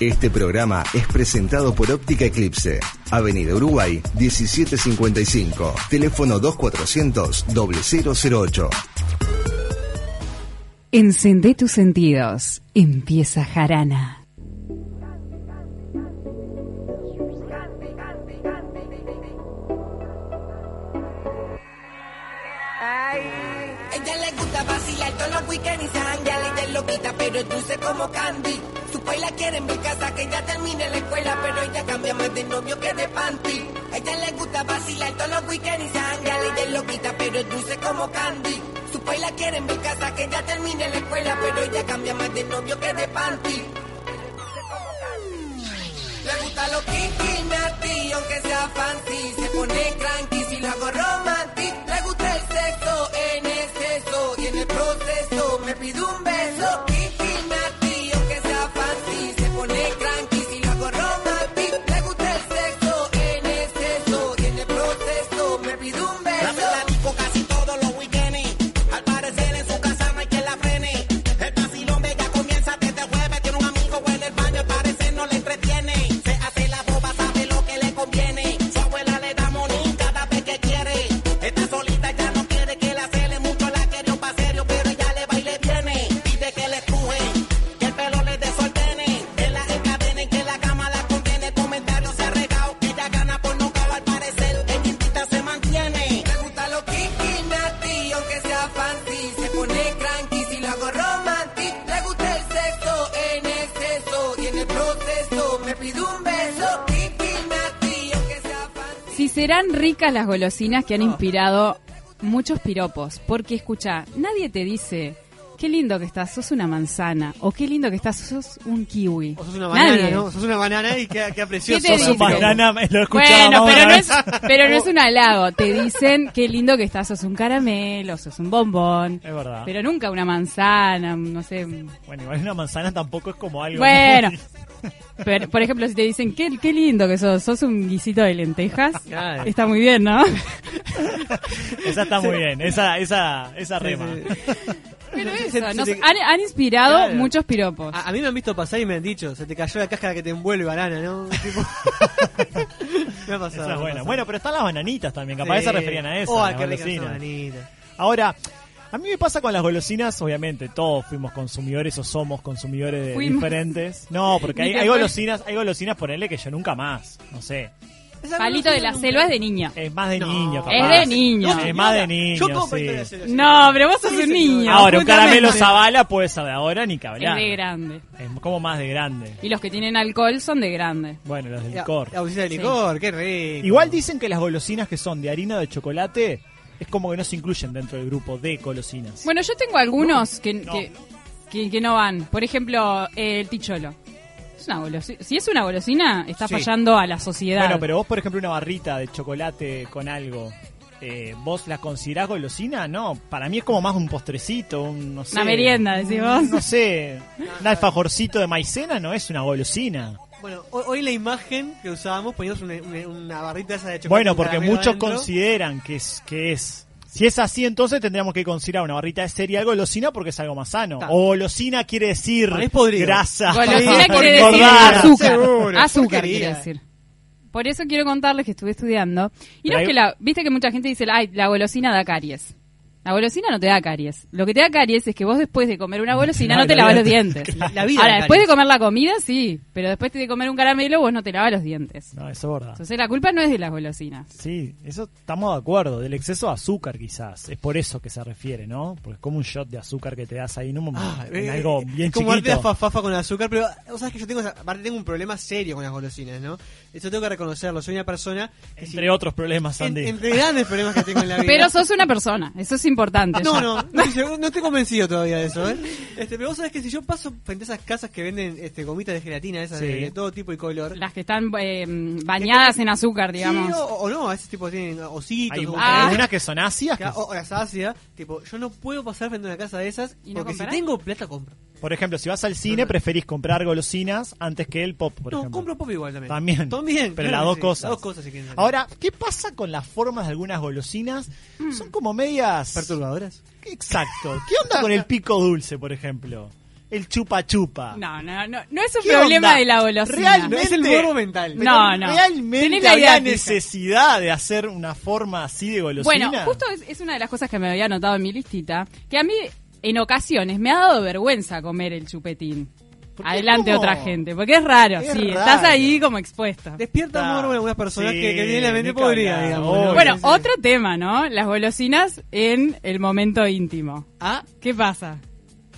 Este programa es presentado por Óptica Eclipse, Avenida Uruguay 1755, teléfono 2400 0008. Encendé tus sentidos. Empieza Jarana. Es dulce como candy. Su país la quiere en mi casa, que ya termine la escuela, pero ella cambia más de novio que de panty. Ella le gusta vacilar todos los weekends y se janguea y te lo quita, pero es dulce como candy. Su país la quiere en mi casa, que ya termine la escuela, pero ella cambia más de novio que de panty. Le gusta lo kinky, nasty, aunque sea fancy. Se pone cranky si lo hago romantic. Le gusta el sexo en exceso y en el proceso me pide un beso. Serán ricas las golosinas que han inspirado muchos piropos, porque escucha, nadie te dice qué lindo que estás, sos una manzana, o qué lindo que estás, sos un kiwi. O sos una banana, Nadie. ¿no? Sos una banana y queda, queda precioso. ¿Qué te Sos un banana, me lo he escuchado Bueno, pero no, es, pero no es un halago. Te dicen qué lindo que estás, sos un caramelo, sos un bombón. Es verdad. Pero nunca una manzana, no sé. Bueno, igual una manzana tampoco es como algo. Bueno. muy- Pero, por ejemplo, si te dicen qué, qué lindo que sos, sos un guisito de lentejas, Claro. está muy bien, ¿no? Esa está muy bien, esa, esa, esa rema. Pero Se- eso, se nos te- han, han inspirado Claro. muchos piropos. A, a mí me han visto pasar y me han dicho, se te cayó la cáscara que te envuelve banana, ¿no? Tipo- me ha pasado. Es. Bueno, pero están las bananitas también, capaz Sí. se referían a eso. Oh, bananitas. Ahora, a mí me pasa con las golosinas, obviamente, todos fuimos consumidores o somos consumidores de Fuimos. diferentes. No, porque hay, hay golosinas, hay golosinas, ponele que yo nunca más, no sé. Palito de la selva es de niño. Es más de No. niño, capaz. Es de niño. Es más de niño, Yo como sí. palito de la selva. No, pero vos sos Sí, un niño. Ahora, un caramelo. Zabala puede de ahora ni que Es de grande. Es como más de grande. Y los que tienen alcohol son de grande. Bueno, los del licor. La bolsita de licor, qué rico. Igual dicen que las golosinas que son de harina de chocolate es como que no se incluyen dentro del grupo de golosinas. Bueno, yo tengo algunos que, No. Que, que, que no van. Por ejemplo, eh, el ticholo. Es una golosina. Si es una golosina, está Sí. fallando a la sociedad. Bueno, pero vos, por ejemplo, una barrita de chocolate con algo, eh, ¿vos la considerás golosina? No, para mí es como más un postrecito, un, no sé. Una merienda, decís vos. No sé, un alfajorcito de maicena no es una golosina. Bueno, hoy, hoy la imagen que usábamos, poníamos una, una- una barrita esa de chocolate. Bueno, porque muchos adentro. consideran que es, que es. Si es así, entonces tendríamos que considerar una barrita de cereal golosina porque es algo más sano. Está. O golosina quiere decir es grasa. Golosina Sí, quiere decir azúcar. Seguro, Azúcar porquería. quiere decir. Por eso quiero contarles que estuve estudiando. Y Pero no hay- es que la. Viste que mucha gente dice, ay, la golosina da caries. La golosina no te da caries. Lo que te da caries es que vos después de comer una golosina No, no te la lavas los dientes. La, la vida. Ahora, de después de comer la comida, sí. Pero después de comer un caramelo, vos no te lavas los dientes. No, eso es verdad. Entonces la culpa no es de las golosinas. Sí, eso estamos de acuerdo. Del exceso de azúcar, quizás. Es por eso que se refiere, ¿no? Porque es como un shot de azúcar que te das ahí en, un, Ah, en eh, algo bien es como chiquito. fafafa con azúcar, pero vos sabés que yo tengo, aparte tengo un problema serio con las golosinas, ¿no? Eso tengo que reconocerlo. Soy una persona que si- Entre otros problemas, en- Sandy. entre grandes problemas que tengo en la vida. Pero sos una persona. Eso es importante. No, ya. no, no estoy, seguro- no estoy convencido todavía de eso, ¿eh? Este, pero vos sabés que si yo paso frente a esas casas que venden este, gomitas de gelatina, esas de, Sí. de todo tipo y color. Las que están eh, bañadas en azúcar, digamos. Sí, o, o no, a ese tipo tienen ositos. Hay, o- Ah. hay unas que son ácidas. que- o, o las ácidas, tipo, yo no puedo pasar frente a una casa de esas ¿Y no porque si tengo plata compro. Por ejemplo, si vas al cine, preferís comprar golosinas antes que el pop, por no, ejemplo. compro pop igual también. También. También. Pero claro las dos sí. cosas. Las dos cosas si. Ahora, ¿qué pasa con las formas de algunas golosinas? Son como medias... perturbadoras. Exacto. ¿Qué onda con el pico dulce, por ejemplo? el chupa chupa. No, no, no, no es un ¿Qué problema onda? de la golosina. Realmente- No, es el morbo mental. No, no. ¿Realmente la había necesidad de hacer una forma así de golosina? Bueno, justo es, es una de las cosas que me había anotado en mi listita, que a mí en ocasiones me ha dado vergüenza comer el chupetín. Adelante es como- otra gente, porque es raro, Es sí, raro. estás ahí como expuesta. Despierta morbo en algunas personas Sí, que, que tienen la mente podrida, digamos. Bueno, Sí, sí. otro tema, ¿no? Las golosinas en el momento íntimo. Ah, ¿Qué pasa?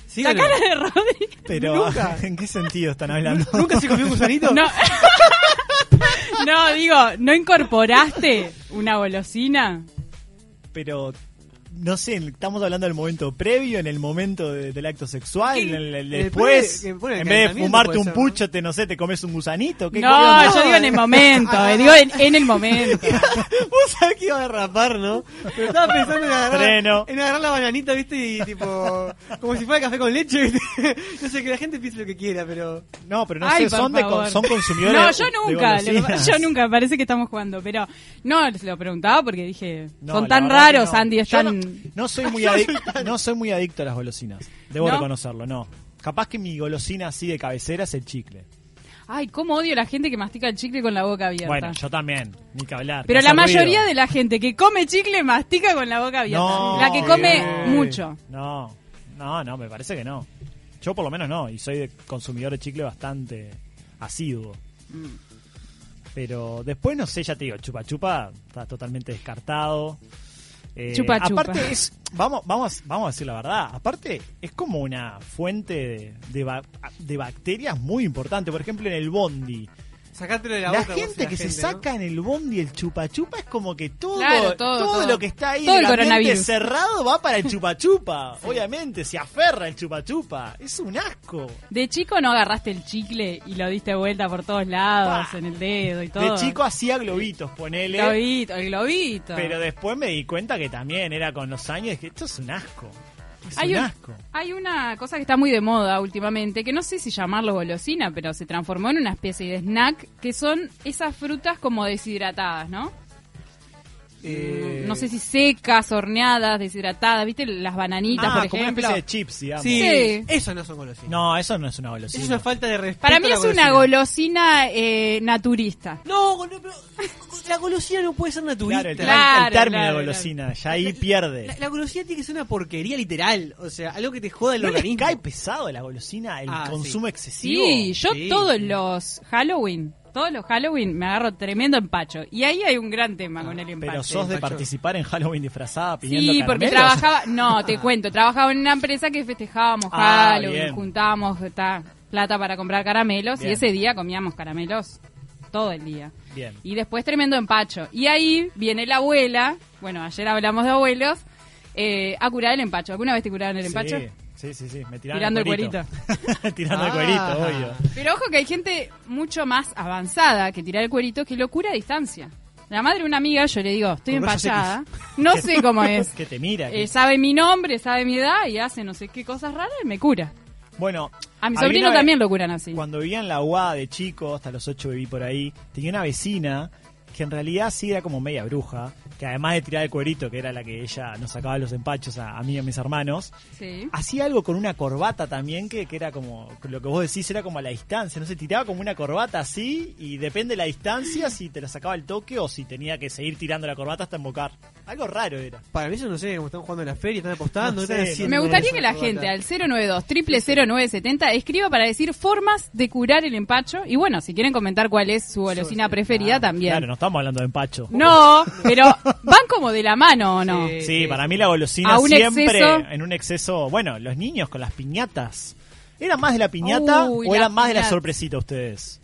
sí. La cara de Rodri. Pero, Nunca. ¿en qué sentido están hablando? ¿Nunca se comió un gusanito? No. no, digo, ¿no incorporaste una golosina? Pero, no sé, estamos hablando del momento previo, en el momento de- del acto sexual, en el- después, bueno, en vez de fumarte un ser, ¿no? pucho, te, no sé, te comes un gusanito. ¿Qué, No, yo digo en el momento, eh, digo en, en el momento. Vos sabés que iba a derrapar, ¿no? Pero estaba pensando en agarrar, Freno. en agarrar la bananita, ¿viste? Y tipo, como si fuera café con leche, ¿viste? No sé, que la gente piense lo que quiera, pero... No, pero no Ay, sé, son, de, son consumidores No, yo de nunca, yo nunca, parece que estamos jugando, pero no, se lo preguntaba porque dije, No, son tan raros, no. Andy, Yo están... no, no soy muy adic- no soy muy adicto a las golosinas. Debo ¿No? reconocerlo, no. Capaz que mi golosina así de cabecera es el chicle. Ay, cómo odio a la gente que mastica el chicle con la boca abierta. Bueno, yo también, ni que hablar. pero la mayoría de la gente que come chicle mastica con la boca abierta. No, la que come mucho. No, no, no, me parece que no. Yo por lo menos no, y soy de consumidor de chicle bastante asiduo. Mm. Pero después, no sé, ya te digo, chupa chupa está totalmente descartado. Eh, Chupa chupa. Aparte es, vamos, vamos, vamos a decir la verdad, aparte es como una fuente de, de bacterias muy importante. Por ejemplo, en el bondi, Sacátelo de la, la, boca. vos, gente la que se saca en el bondi el chupa chupa es como que todo, Claro, todo, todo. lo que está ahí Todo en el el ambiente coronavirus. cerrado va para el chupa chupa. Obviamente, se aferra el chupa chupa. Es un asco. De chico no agarraste el chicle y lo diste vuelta por todos lados, en el dedo y todo. De chico hacía globitos, ponele. Globito, el globito. Pero después me di cuenta que también era con los años que esto es un asco. Es hay, un un- asco. hay una cosa que está muy de moda últimamente, que no sé si llamarlo golosina, pero se transformó en una especie de snack, que son esas frutas como deshidratadas, ¿no? Eh, No sé si secas, horneadas, deshidratadas, ¿viste? Las bananitas, Ah, por como una ejemplo. especie de chips, digamos. Sí, Sí. eso no son golosinas. No, eso no es una Eso golosina. es una falta de respeto. Para mí es una golosina. eh, naturista. No, pero la golosina no puede ser naturista. Claro, el, Claro, el término claro, de golosina, ya ahí pierde. La, la golosina tiene que ser una porquería literal. O sea, algo que te joda el ¿No les organismo. cae pesado la golosina, el Ah, consumo excesivo? Sí, yo Sí, todos sí. los Halloween, todos los Halloween me agarro tremendo empacho. Y ahí hay un gran tema con el empacho. Pero sos de participar en Halloween disfrazada pidiendo Sí, porque caramelos? trabajaba, no, te cuento, trabajaba en una empresa que festejábamos Ah, Halloween, bien. juntábamos ta, plata para comprar caramelos Bien. y ese día comíamos caramelos todo el día. Bien. Y después tremendo empacho. Y ahí viene la abuela, bueno, ayer hablamos de abuelos, eh, a curar el empacho. ¿Alguna vez te curaron el empacho? Sí, sí, sí, me tiraron Tirando el cuerito. Tirando el Ah. cuerito, obvio. Pero ojo que hay gente mucho más avanzada que tirar el cuerito que lo cura a distancia. La madre de una amiga, yo le digo, estoy empachada. No sé cómo es. Que te mira. que- Eh, sabe mi nombre, sabe mi edad y hace no sé qué cosas raras y me cura. Bueno, A mi sobrino también lo curan así. Cuando vivía en la UA de chico, hasta los 8 viví por ahí, tenía una vecina que en realidad sí era como media bruja, que además de tirar el cuerito, que era la que ella nos sacaba los empachos a, a mí y a mis hermanos, Sí. hacía algo con una corbata también que, que era como, lo que vos decís era como a la distancia, no sé, tiraba como una corbata así y depende de la distancia si te la sacaba el toque o si tenía que seguir tirando la corbata hasta embocar. Algo raro era. Para mí eso no sé, como están jugando en la feria, están apostando. No sé, están Me gustaría que la corbata. gente al 092 0970 escriba para decir formas de curar el empacho. Y bueno, si quieren comentar cuál es su golosina preferida también. Claro, no estamos hablando de empacho. No, pero van como de la mano o no. Sí. Sí, para mí la golosina un siempre exceso. en un exceso. Bueno, los niños con las piñatas. ¿Eran más de la piñata Uy, o la eran más de la sorpresita ustedes?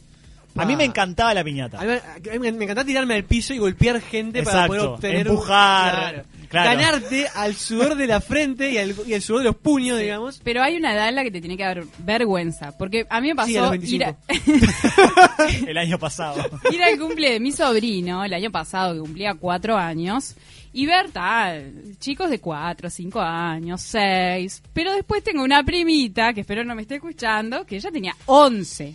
A mí me encantaba la piñata. A mí, me- a mí me, me encanta tirarme al piso y golpear gente para poder obtener. empujar, claro. Ganarte al sudor de la frente y al, y al sudor de los puños, digamos. Pero hay una edad en la que te tiene que dar vergüenza. Porque a mí me pasó Sí, a los ir, a- 25. El año pasado. ir al cumple de mi sobrino el año pasado, que cumplía cuatro años, y ver tal, chicos de cuatro, cinco años, seis. Pero después tengo una primita, que espero no me esté escuchando, que ella tenía once.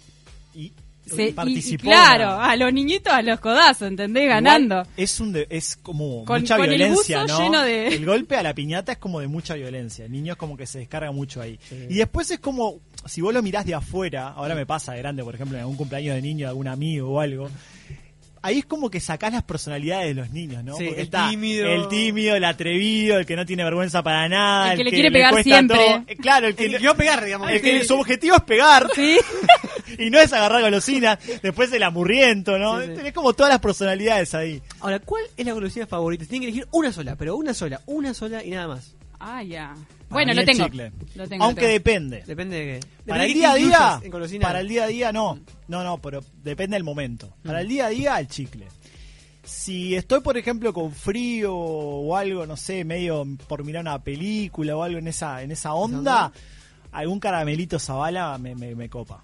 Y Se- y- y participó. claro, a los niñitos a los codazos, ¿entendés? Ganando. Es un de- es como Con- mucha con violencia, ¿no? lleno de- El golpe a la piñata es como de mucha violencia. El niño es como que se descarga mucho ahí. Y después es como, si vos lo mirás de afuera, ahora me pasa de grande, por ejemplo, en algún cumpleaños de niño, de algún amigo o algo. Ahí es como que sacás las personalidades de los niños, ¿no? Sí, el está tímido. El tímido, el atrevido, el que no tiene vergüenza para nada. El que le quiere le pegar siempre. todo. Eh, Claro, el que, El que quiero pegar, digamos. el que su objetivo es pegar. Sí. y no es agarrar golosinas. Después el amurriento, ¿no? Sí, sí. Tenés como todas las personalidades ahí. Ahora, ¿cuál es la golosina favorita? Tienen que elegir una sola, pero una sola, una sola y nada más. Ah, ya. Bueno, lo tengo. chicle. Lo tengo. Aunque lo tengo. depende. Depende de qué. Para el día a día, golosina. para el día a día no. No, no, pero depende del momento. Para el día a día el chicle. Si estoy, por ejemplo, con frío o algo, no sé, medio por mirar una película o algo en esa en esa onda, algún caramelito Zabala me, me, me copa.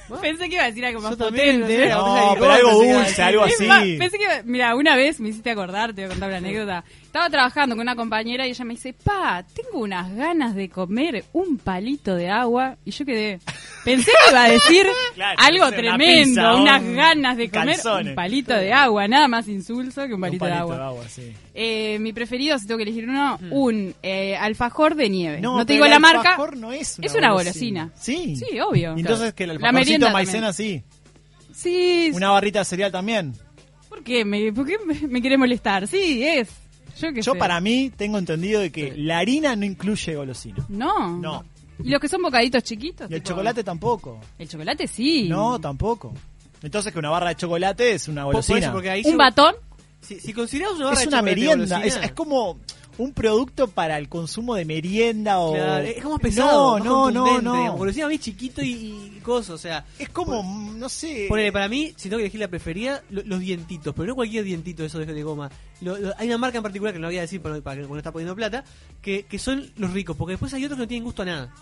Pensé que iba a decir algo más potente. ¿eh? No, de pero algo dulce, algo así. pensé que, mira, una vez me hiciste acordar, te voy a contar una anécdota. Estaba trabajando con una compañera y ella me dice, pa, tengo unas ganas de comer un palito de agua. Y yo quedé, pensé que iba a decir Claro, algo no una tremendo, pizza, unas un ganas de comer un palito de agua, nada más insulso que un Un palito, de agua. sí. Eh, mi preferido, si tengo que elegir uno, un eh, alfajor de nieve. No, te pero digo la marca. alfajor no es una es una golosina. Sí. Sí, obvio. Entonces que el La merienda de maicena también. sí. Sí, Una barrita de cereal también. ¿por qué? ¿Me, ¿Por qué me, me quiere molestar? Sí, es. Yo qué Yo sé. para mí tengo entendido de que la harina no incluye golosina. No. No. ¿Y los que son bocaditos chiquitos? Y el tipo- chocolate tampoco. El chocolate sí. No, tampoco. Entonces que una barra de chocolate es una Por- por eso, golosina. porque ahí ¿Un se- batón? Si, si consideramos una barra es de una chocolate merienda. Es, golosina, es como un producto para el consumo de merienda o... Claro, es como pesado. más No, no, no, no. digamos. Golosina a mí chiquito y, y coso, o sea. Es como, no sé... Ponele, para mí, si tengo que elegir la preferida, lo- los dientitos, pero no cualquier dientito de esos de, de goma. Lo- lo- hay una marca en particular que no voy a decir para, para que no está poniendo plata, que, que son los ricos, porque después hay otros que no tienen gusto a nada.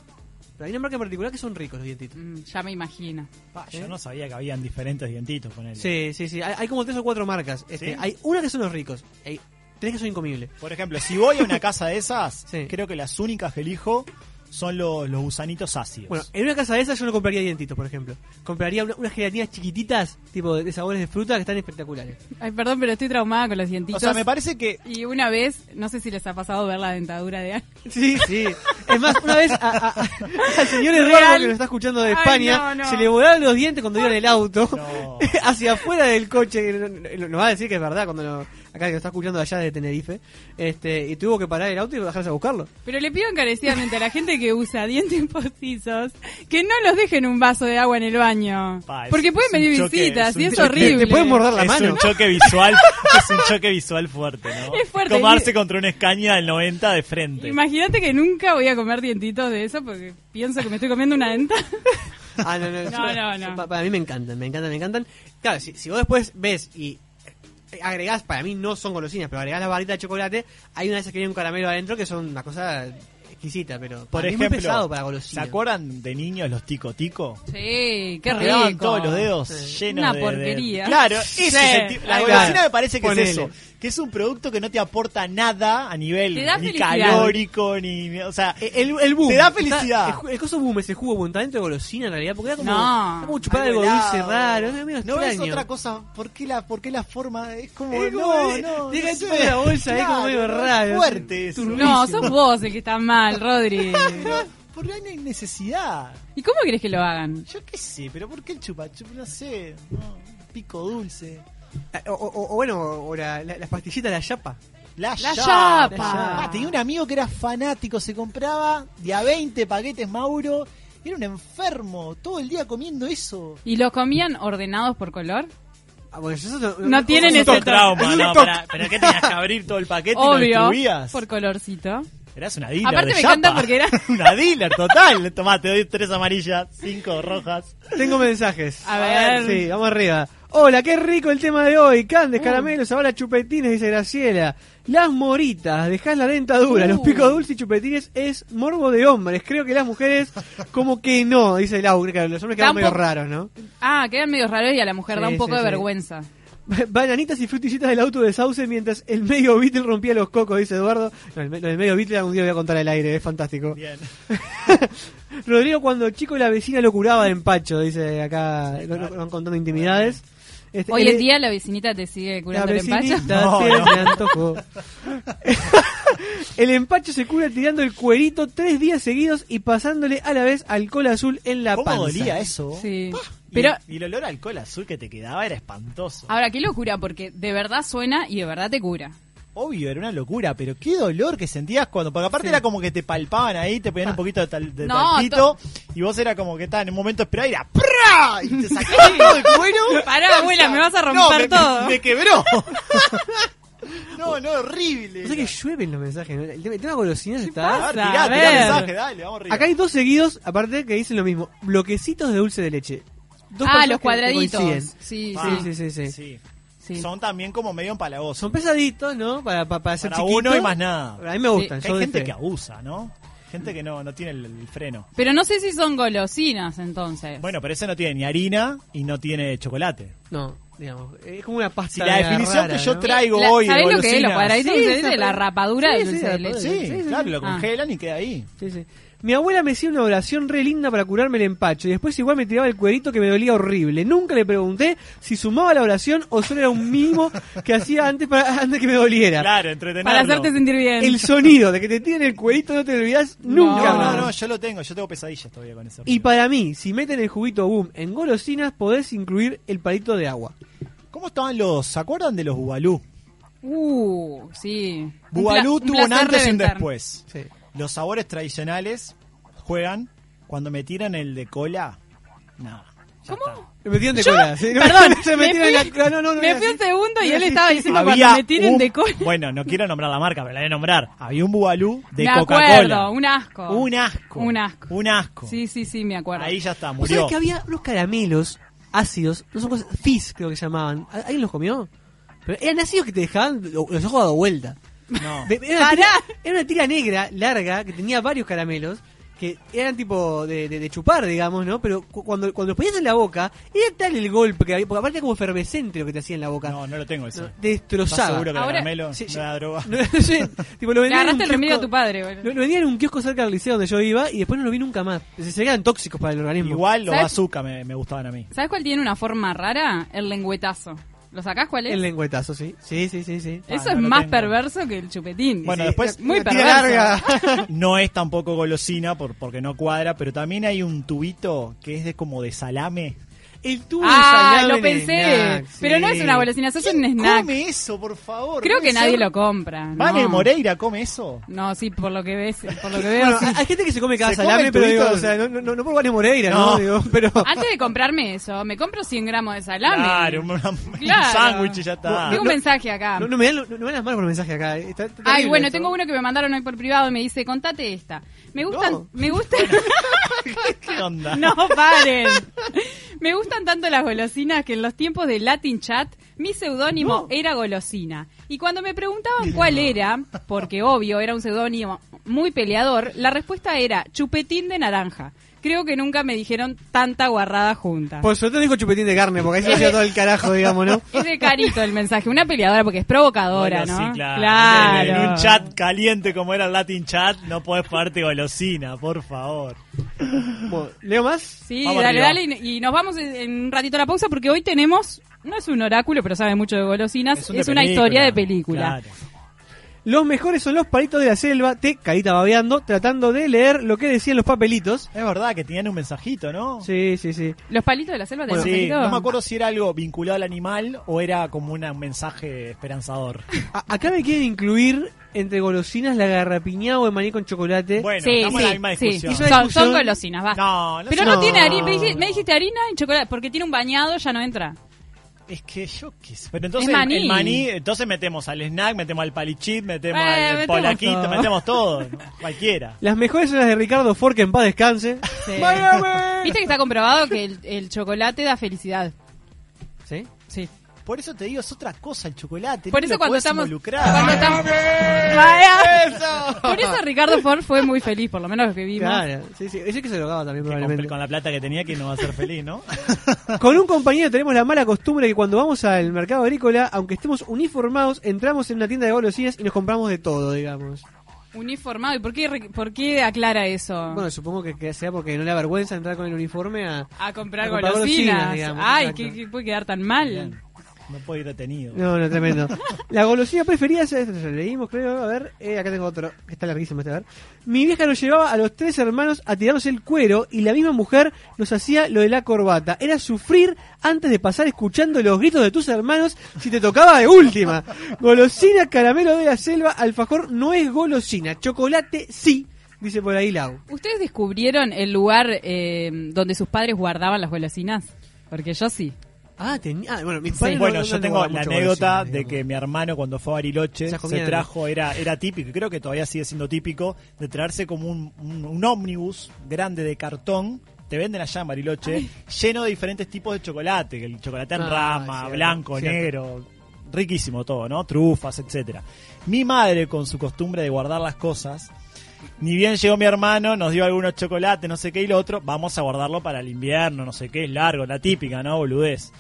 Pero hay una marca en particular que son ricos los dientitos. Mm, ya me imagino. Ah, yo no sabía que habían diferentes dientitos con él. Sí, sí, sí. Hay, hay como tres o cuatro marcas. Este, ¿Sí? Hay una que son los ricos. Hay tres que son incomibles. Por ejemplo, si voy a una casa de esas, Sí. creo que las únicas que elijo son los, los gusanitos ácidos. Bueno, en una casa de esas yo no compraría dientitos, por ejemplo. Compraría una- unas gelatinas chiquititas, tipo de, de sabores de fruta, que están espectaculares. Ay, perdón, pero estoy traumada con los dientitos. o sea, me parece que Y una vez, no sé si les ha pasado ver la dentadura de alguien. Sí, sí. Es más, una vez a- a- a- al señor Real. Eduardo, que nos está escuchando de Ay, España, no, no. se le volaron los dientes cuando iba en el auto No. hacia afuera del coche. Nos va a decir que es verdad cuando lo- acá que lo está escuchando de allá de Tenerife. Este, y tuvo que parar el auto y bajarse a buscarlo. Pero le pido encarecidamente a la gente que usa dientes postizos que no los dejen un vaso de agua en el baño. Pa, es- porque pueden es venir choque, visitas es y es choque. horrible. Te pueden morder la es mano. un choque visual, es un choque visual fuerte, ¿no? Es fuerte. Tomarse contra una escaña del 90 de frente. Imagínate que nunca voy a comer dientitos de eso porque pienso que me estoy comiendo una denta. Ah, no, no, No, yo- no, no. pa- para mí me encantan, me encantan, me encantan. Claro, si, si vos después ves y agregás, para mí no son golosinas, pero agregás la barrita de chocolate, hay una de que viene un caramelo adentro que son una cosa exquisita, pero Por mí es muy ejemplo, pesado para ¿se golosinas. acuerdan de niños los tico tico? Sí, qué rico. todos los dedos Sí. llenos Una de- de... porquería. Claro, ese es la golosina me parece que Ponele. es eso. Que es un producto que no te aporta nada a nivel ni felicidad. calórico, ni... O sea, El, el boom. Te da Está- felicidad. el, ju- el coso boom, ese jugo boom, está dentro de golosina en realidad, porque era como, No. como chupar algo dulce raro, es medio No es otra cosa. ¿Por qué la, por qué la forma? Es como. Es como no, de- no. no la bolsa ahí como medio no, raro. Fuerte eso. No, sos vos el que está mal, Rodri. Pero, porque no hay necesidad. ¿Y cómo querés que lo hagan? Yo qué sé, pero ¿por qué el chupa chup? No sé. No, pico dulce. Ah, O, o- o bueno, o la- la- las pastillitas de la chapa. La, La chapa. chapa. Ah, tenía un amigo que era fanático, se compraba de a 20 paquetes Mauro. Era un enfermo, todo el día comiendo eso. ¿Y los comían ordenados por color? Ah, bueno, eso no, No tienen ese trauma, no, para- pero ¿qué tenías que abrir todo el paquete y lo Obvio, distribuías? por colorcito. Eras una dealer Aparte de me encanta porque era- una dealer total. Tomá, te doy tres amarillas, cinco rojas. Tengo mensajes. A ver. Sí, vamos arriba. Hola, qué rico el tema de hoy. Candes, Uh. caramelos, ahora chupetines, dice Graciela. Las moritas, dejás la dentadura. Los Uh. picos dulces y chupetines es morbo de hombres. Creo que las mujeres, como que no, dice Lau. que Los hombres quedan medio raros, ¿no? Ah, quedan medio raros y a la mujer da un poco sí, de sí. vergüenza. Bananitas y frutillitas del auto de Sauce mientras el medio Beatle rompía los cocos, dice Eduardo. No, el, me- lo del medio Beatle algún día voy a contar al aire, es fantástico. Bien. Rodrigo cuando chico la vecina lo curaba de empacho, dice acá, lo- lo van contando intimidades. Este, Hoy el- en día la vecinita te sigue curando el empacho. No, no. el empacho se cura tirando el cuerito tres días seguidos y pasándole a la vez alcohol azul en la ¿Cómo panza. dolía eso? Sí. Pero y, el olor a alcohol azul que te quedaba era espantoso. ahora qué locura porque de verdad suena y de verdad te cura. Obvio, era una locura, pero qué dolor que sentías cuando. Porque aparte era como que te palpaban ahí, te ponían un poquito de, tal, de No, talquito, y vos era como que estabas en un momento esperado y era ¡prá! Y te sacaban todo el cuero. Pará, abuela, me vas a No, romper me, todo. me quebró. no, no, horrible. O sea que llueven los mensajes, ¿no? El tema, golosinas está... tirá, tirá mensaje, dale, vamos arriba. Acá hay dos seguidos, aparte, que dicen lo mismo. Bloquecitos de dulce de leche. Dos Ah, los cuadraditos. Sí, Ah, Sí, sí, sí, sí. Sí. sí. Son también como medio empalagosos. Son pesaditos, ¿no? Para, para, para ser Para chiquitos. uno y más nada. A mí me gustan. Hay de gente fe. que abusa, ¿no? Gente que no, no tiene el, el freno. Pero no sé si son golosinas entonces. Bueno, pero ese no tiene ni harina y no tiene chocolate. No, digamos. Es como una pasta Si la definición rara, que yo traigo hoy de ¿Sabés lo que es? Los golosinas- cuadraditos Sí, de de la rapadura sí, del sí, dulce de leche. Sí, Sí, sí, claro, sí. lo Ah. congelan y queda ahí. Sí, sí. Mi abuela me hacía una oración re linda para curarme el empacho y después igual me tiraba el cuerito que me dolía horrible. Nunca le pregunté si sumaba la oración o solo era un mínimo que hacía antes para antes que me doliera. Claro, entretenerlo. Para hacerte sentir bien. El sonido de que te tiren el cuerito no te olvidas nunca No, más. no, no, yo lo tengo, yo tengo pesadillas todavía con eso. Y para mí, si meten el juguito boom en golosinas, podés incluir el palito de agua. ¿Cómo estaban los, se acuerdan de los Bubalú? Uh, sí. Bubalú tuvo un antes y un después. Sí. Los sabores tradicionales juegan cuando me tiran el de cola. No. ya ¿Cómo? está. Me metían de Yo- cola. ¿sí? No, Perdón, se me fui- la no, no, no, me fui un segundo y él estaba diciendo Había cuando me tiren un- de cola. Bueno, no quiero nombrar la marca, pero la voy a nombrar. Había un Bubalú de me Coca-Cola. acuerdo, un asco. Un asco. Un asco. Un asco. Sí, sí, sí, me acuerdo. Ahí ya está, ¿Vos murió. sabés que había unos caramelos ácidos? No son cosas. Fizz, creo que se llamaban. ¿Al- ¿Alguien los comió? Pero eran ácidos que te dejaban lo- los ojos dado vuelta. No. De- Era una, tira, era una tira negra, larga, que tenía varios caramelos. Que eran tipo de, de- de chupar, digamos, ¿no? Pero cu- cuando, cuando los ponías en la boca, era tal el golpe que había. Porque aparte era como efervescente lo que te hacía en la boca. No, no lo tengo No, destrozaba. ¿Estás seguro que el Ahora- caramelo Sí, no sí. era droga? No, no sé, tipo, lo Le vendían en un agarraste el remedio a kiosco- tu padre, boludo. Lo, lo vendían en un kiosco cerca del liceo donde yo iba y después no lo vi nunca más. Se, se eran tóxicos para el organismo. Igual los ¿Sabes? bazooka me, me gustaban a mí. ¿Sabes cuál tiene una forma rara? El lengüetazo. ¿Lo sacás cuál es? El lengüetazo, sí. Sí, sí, sí, sí. Eso Ah, es no más tengo. perverso que el chupetín. Bueno, Sí, después muy perverso. larga. no es tampoco golosina por, porque no cuadra, pero también hay un tubito que es de como de salame. El tubo Ah, lo en pensé. snack, Pero no es una golosina, eso es un snack. Come eso, por favor. Creo ¿Puede que nadie ser? lo compra. Vane no. Moreira come eso. No, sí, por lo que ves, por lo que veo. Bueno, sí. hay gente que se come cada Se salame, pero digo, o sea, no, no, no por Vane Moreira, ¿no? No. Digo, pero... Antes de comprarme eso, me compro 100 gramos de salame. Claro, un, un Claro. sándwich y ya está. Tengo un mensaje acá. No, no me dan, no, no me dan las manos por el mensaje acá. Está- está Ay, bueno, esto. tengo uno que me mandaron hoy por privado y me dice, contate esta. Me gustan, No. me gustan, ¿Qué onda? no paren. Me gustan tanto las golosinas que en los tiempos de Latin Chat mi seudónimo era golosina. Y cuando me preguntaban cuál era, porque obvio era un seudónimo muy peleador, la respuesta era chupetín de naranja. Creo que nunca me dijeron tanta guarrada junta. Por suerte dijo chupetín de carne, porque ahí se hacía todo el carajo, digamos, ¿no? Es de carito el mensaje, una peleadora porque es provocadora, Bueno, ¿no? sí, claro. Claro. En un chat caliente como era el Latin Chat, no podés ponerte golosina, por favor. Bueno, ¿Leo más? Sí, Vamos dale, arriba. dale. Y, y nos vamos en, un ratito a la pausa porque hoy tenemos, no es un oráculo, pero sabe mucho de golosinas, es, un de una historia de película. Claro. Los mejores son los palitos de la selva, te carita babeando, tratando de leer lo que decían los papelitos. Es verdad que tenían un mensajito, ¿no? Sí, sí, sí. Los palitos de la selva Bueno, sí, no me acuerdo si era algo vinculado al animal o era como una- un mensaje esperanzador. A- acá me quieren incluir entre golosinas la garrapiñada o el maní con chocolate. Bueno, Sí, estamos en la sí, misma sí. discusión. Una Son, golosinas, basta. No, no pero no. tiene harina. Me dijiste, me dijiste harina y chocolate, porque tiene un bañado, ya no entra. Es que yo qué sé. Pero entonces Es el- maní. el maní, entonces metemos al snack, metemos al palichit, metemos Eh, al metemos polaquito, todo. metemos todo. ¿no? Cualquiera. Las mejores son las de Ricardo Ford, que en paz descanse. Sí. Viste que está comprobado que el, el chocolate da felicidad. ¿Sí? Sí. Por eso te digo, es otra cosa el chocolate. Por no eso lo cuando estamos, cuando estamos- Vaya. Por eso Ricardo Ford fue muy feliz, por lo menos lo que vimos. Claro, sí, sí. Ese que se drogaba también, Que con, probablemente. con la plata que tenía, que no va a ser feliz, ¿no? Con un compañero tenemos la mala costumbre que cuando vamos al mercado agrícola, aunque estemos uniformados, entramos en una tienda de golosinas y nos compramos de todo, digamos. Uniformado. ¿Y por qué, por qué aclara eso? Bueno, supongo que, que sea porque no le da vergüenza entrar con el uniforme a... a comprar a comprar golosinas. golosinas, digamos, Ay. ¿qué, qué puede quedar tan mal? Bien. No puede ir detenido. No, no, tremendo. La golosina preferida, ya leímos, creo. A ver, eh, acá tengo otro, que está larguísimo este, a ver. Mi vieja nos llevaba a los tres hermanos a tirarnos el cuero y la misma mujer nos hacía lo de la corbata. Era sufrir antes de pasar escuchando los gritos de tus hermanos si te tocaba de última. Golosina, caramelo de la selva, alfajor no es golosina. Chocolate sí, dice por ahí Lau. ¿Ustedes descubrieron el lugar eh, donde sus padres guardaban las golosinas? Porque yo sí. Ah, tenía. ah, bueno, mis Sí. padres no- Bueno, no- yo no tengo la anécdota de que mi hermano cuando fue a Bariloche Se trajo, era, era típico, creo que todavía sigue siendo típico, de traerse como un, un, un ómnibus grande de cartón, te venden allá en Bariloche, lleno de diferentes tipos de chocolate, el chocolate en Ah, rama, cierto, blanco, cierto. negro, riquísimo todo, ¿no? Trufas, etcétera. Mi madre, con su costumbre de guardar las cosas, ni bien llegó mi hermano, nos dio algunos chocolates, no sé qué, y lo otro, vamos a guardarlo para el invierno, no sé qué, es largo, la típica, ¿no? Boludez.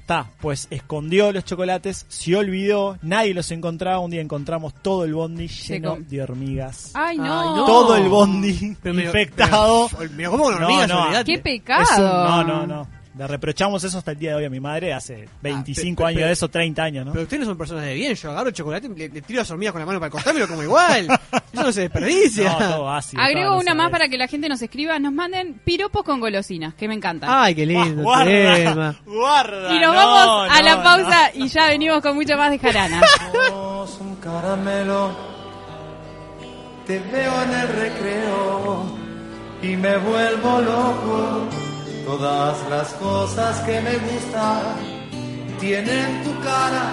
Está, pues escondió los chocolates, se olvidó, nadie los encontraba, un día encontramos todo el bondi lleno de hormigas. Ay, no. Ay, no. Todo el bondi Pero infectado. pero- me como una hormiga, No, no, olvidate. ¡Qué un- pecado! no, no, no. Le reprochamos eso hasta el día de hoy a mi madre, hace 25 pe- años pero- de eso, 30 años, ¿no? Pero ustedes no son personas de bien. Yo agarro chocolate, le, le tiro las hormigas con la mano para cortármelo como igual. Eso no se desperdicia. No, todo ácido, Agrego todo, no una más para que la gente nos escriba, nos manden piropos con golosinas, que me encanta. Ay, qué lindo Guarda, tema. guarda. y nos no, vamos a no, la no. pausa y ya venimos con mucho más de jarana. Somos un caramelo. Te veo en el recreo y me vuelvo loco. Todas las cosas que me gustan tienen tu cara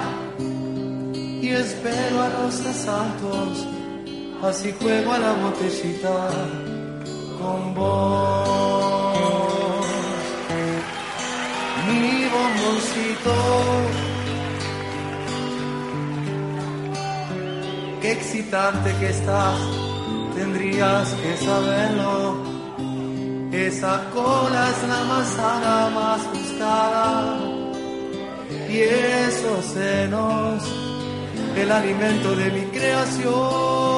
y espero a los asaltos. Así juego a la botellita con vos. Mi bomboncito. Qué excitante que estás, tendrías que saberlo. Esa cola es la manzana más buscada. Y esos senos, el alimento de mi creación.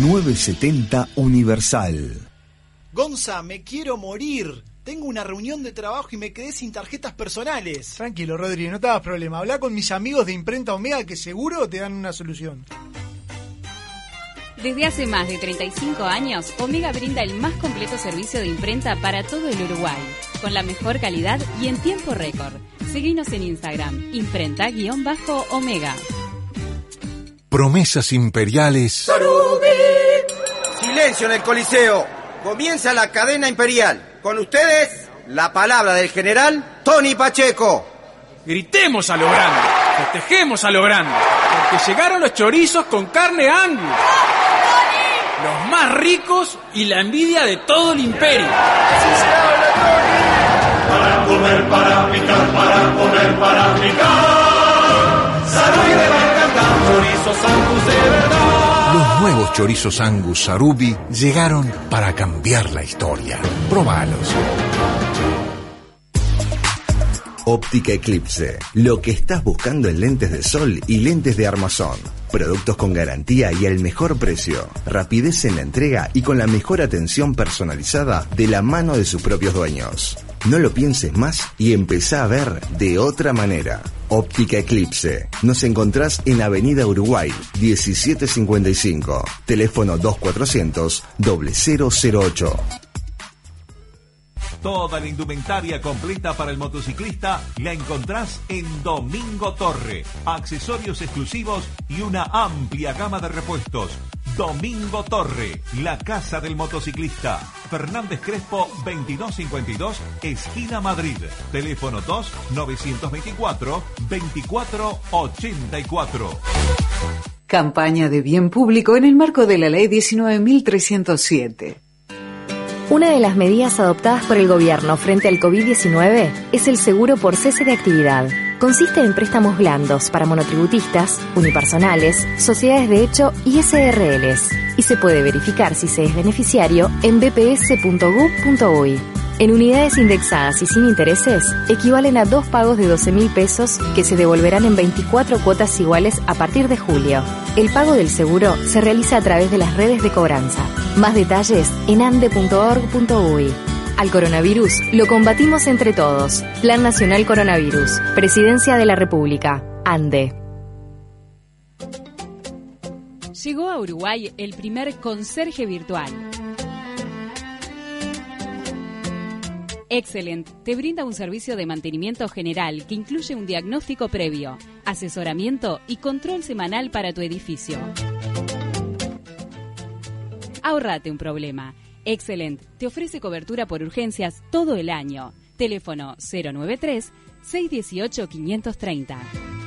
970 Universal. Gonza, me quiero morir. Tengo una reunión de trabajo y me quedé sin tarjetas personales. Tranquilo, Rodri, no te hagas problema. Habla con mis amigos de Imprenta Omega que seguro te dan una solución. Desde hace más de 35 años, Omega brinda el más completo servicio de imprenta para todo el Uruguay, con la mejor calidad y en tiempo récord. Seguinos en Instagram, imprenta-omega. Promesas imperiales Silencio en el Coliseo. Comienza la cadena imperial. Con ustedes, la palabra del general Tony Pacheco. Gritemos a lo grande, festejemos a lo grande, porque llegaron los chorizos con carne Angus. Más ricos y la envidia de todo el imperio. Para comer, para picar, para comer, para picar. Salud y de Barcacán, chorizos Angus de verdad. Los nuevos chorizos Angus Sarubi llegaron para cambiar la historia. Probalos. Óptica Eclipse. Lo que estás buscando en lentes de sol y lentes de armazón. Productos con garantía y el mejor precio. Rapidez en la entrega y con la mejor atención personalizada de la mano de sus propios dueños. No lo pienses más y empezá a ver de otra manera. Óptica Eclipse. Nos encontrás en Avenida Uruguay 1755. Teléfono 2400 0008. Toda la indumentaria completa para el motociclista la encontrás en Domingo Torre. Accesorios exclusivos y una amplia gama de repuestos. Domingo Torre, la casa del motociclista. Fernández Crespo 2252, esquina Madrid. Teléfono 2 924 2484. Campaña de bien público en el marco de la Ley 19.307. Una de las medidas adoptadas por el gobierno frente al COVID-19 es el seguro por cese de actividad. Consiste en préstamos blandos para monotributistas, unipersonales, sociedades de hecho y SRLs. Y se puede verificar si se es beneficiario en bps.gov.uy. En unidades indexadas y sin intereses, equivalen a dos pagos de 12 mil pesos que se devolverán en 24 cuotas iguales a partir de julio. El pago del seguro se realiza a través de las redes de cobranza. Más detalles en ande.org.uy. Al coronavirus lo combatimos entre todos. Plan Nacional Coronavirus. Presidencia de la República. ANDE. Llegó a Uruguay el primer conserje virtual. Excellent te brinda un servicio de mantenimiento general que incluye un diagnóstico previo, asesoramiento y control semanal para tu edificio. Ahorrate un problema. Excellent te ofrece cobertura por urgencias todo el año. Teléfono 093 618 530.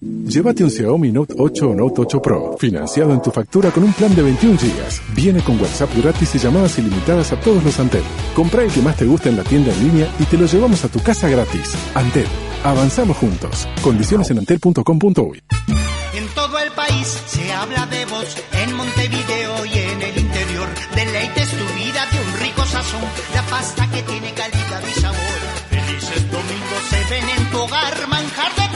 Llévate un Xiaomi Note 8 o Note 8 Pro, financiado en tu factura con un plan de 21 GB. Viene con WhatsApp gratis y llamadas ilimitadas a todos los Antel. Compra el que más te guste en la tienda en línea y te lo llevamos a tu casa gratis. Antel, avanzamos juntos. Condiciones en antel.com.uy. En todo el país se habla de vos, en Montevideo y en el interior. Deleites tu vida de un rico sazón, la pasta que tiene calidad y sabor. Felices domingos se ven en tu hogar, manjar de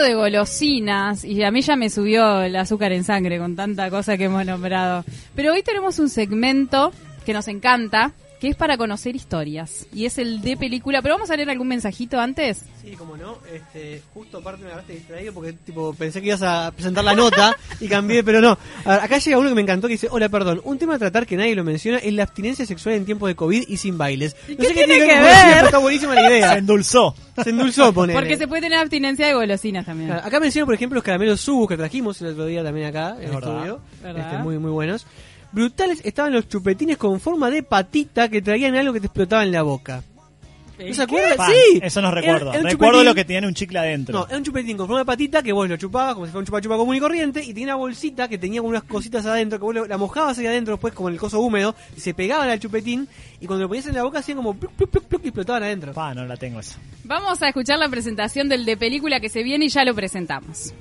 De golosinas y a mí ya me subió el azúcar en sangre con tanta cosa que hemos nombrado. Pero hoy tenemos un segmento que nos encanta, que es para conocer historias. Y es el de película. Pero vamos a leer algún mensajito antes. Sí, como no. Este, justo aparte me agarraste distraído porque tipo pensé que ibas a presentar la nota y cambié, pero no. A ver, acá llega uno que me encantó que dice, hola, perdón, un tema a tratar que nadie lo menciona es la abstinencia sexual en tiempo de COVID y sin bailes. No qué sé tiene que con ver? pero Está buenísima la idea. Se endulzó. Se endulzó, ponele. Porque se puede tener abstinencia de golosinas también. Claro, acá menciono, por ejemplo, los caramelos Subus que trajimos el otro día también acá en el estudio. ¿Verdad? Este, muy, muy buenos. Brutales estaban los chupetines con forma de patita que traían algo que te explotaba en la boca. ¿No se acuerdan? Sí. Eso no recuerdo. era recuerdo lo que tiene un chicle adentro. No, era un chupetín con forma de patita que vos lo chupabas como si fuera un chupa chupa común y corriente y tenía una bolsita que tenía como unas cositas adentro que vos lo- la mojabas ahí adentro después como en el coso húmedo y se pegaban al chupetín y cuando lo ponías en la boca hacían como pluc, pluc, pluc, pluc, y explotaban adentro. Pa, no la tengo esa. Vamos a escuchar la presentación del de película que se viene y ya lo presentamos.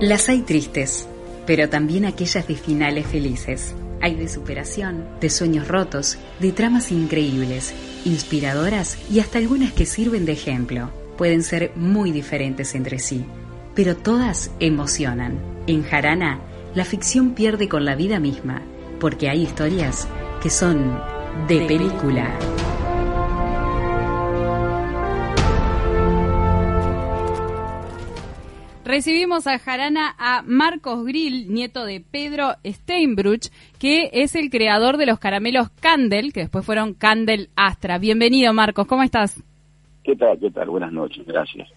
Las hay tristes, pero también aquellas de finales felices. Hay de superación, de sueños rotos, de tramas increíbles, inspiradoras y hasta algunas que sirven de ejemplo. Pueden ser muy diferentes entre sí, pero todas emocionan. En Jarana, la ficción pierde con la vida misma, porque hay historias que son de película. Recibimos a Jarana a Marcos Grill, nieto de Pedro Steinbruch, que es el creador de los caramelos Candel, que después fueron Candel Astra. Bienvenido, Marcos, ¿cómo estás? ¿Qué tal? ¿Qué tal? Buenas noches, gracias.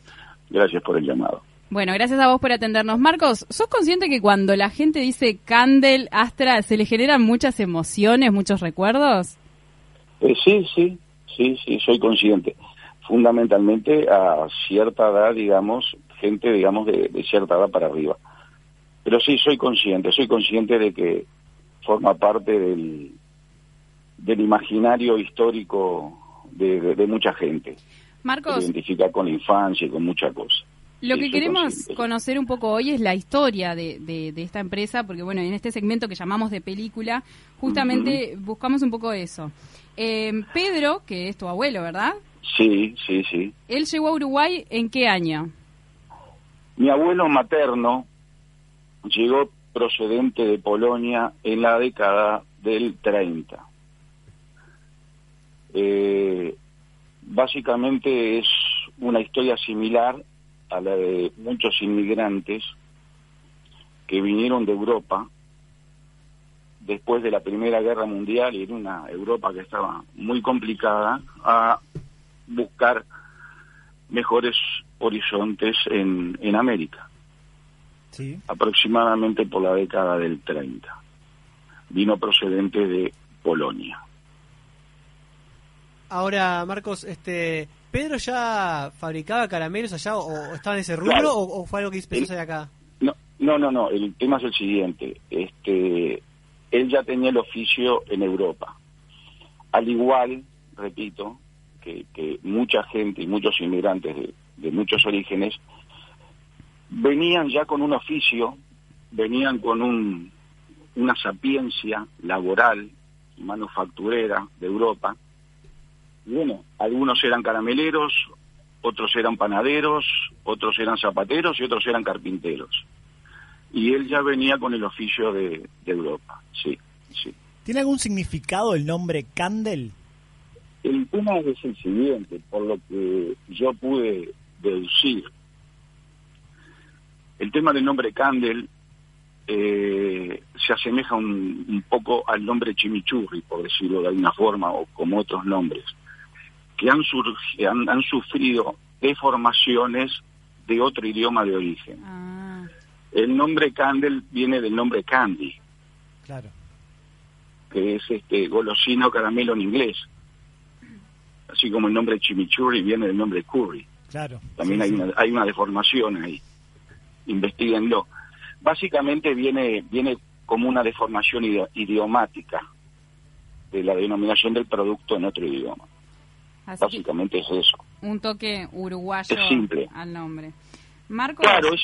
Gracias por el llamado. Bueno, gracias a vos por atendernos. Marcos, ¿sos consciente que cuando la gente dice Candel Astra se le generan muchas emociones, muchos recuerdos? Eh, sí, sí, sí, sí, soy consciente. Fundamentalmente a cierta edad, digamos, gente, digamos, de, de cierta edad para arriba. Pero sí, soy consciente, soy consciente de que forma parte del, del imaginario histórico de, de- de mucha gente. Se Marcos, identifica con la infancia y con muchas cosas. Lo que queremos consciente. conocer un poco hoy es la historia de, de- de esta empresa, porque bueno, en este segmento que llamamos de película, justamente buscamos un poco eso. Eh, Pedro, que es tu abuelo, ¿verdad? Sí, sí, sí. Él llegó a Uruguay en qué año? Mi abuelo materno llegó procedente de Polonia en la década del 30. Eh, básicamente es una historia similar a la de muchos inmigrantes que vinieron de Europa después de la Primera Guerra Mundial y en una Europa que estaba muy complicada a buscar mejores horizontes en, en América, Sí. aproximadamente por la década del 30. Vino procedente de Polonia. Ahora, Marcos, este, ¿Pedro ya fabricaba caramelos allá o, o estaba en ese rubro Claro. o, o fue algo que empezó hacer acá? No, no, no, no, el tema es el siguiente. Este, él ya tenía el oficio en Europa. Al igual, repito, que, que mucha gente y muchos inmigrantes de, de muchos orígenes venían ya con un oficio, venían con un, una sapiencia laboral y manufacturera de Europa. Y bueno, algunos eran carameleros, otros eran panaderos, otros eran zapateros y otros eran carpinteros. Y él ya venía con el oficio de, de Europa, sí, sí. ¿Tiene algún significado el nombre Candel? El tema es el siguiente, por lo que yo pude deducir. El tema del nombre Candel eh, se asemeja un, un poco al nombre Chimichurri, por decirlo de alguna forma, o como otros nombres, que han, surgi- han, han sufrido deformaciones de otro idioma de origen. El nombre Candel viene del nombre Candy, Claro. que es este golosino caramelo en inglés. Así como el nombre chimichurri viene del nombre curry. Claro. También hay. Una, hay una deformación ahí. Investíguenlo. Básicamente viene, viene como una deformación idiomática de la denominación del producto en otro idioma. Así Básicamente es eso. un toque uruguayo Es simple. al nombre. Marcos, Claro, es,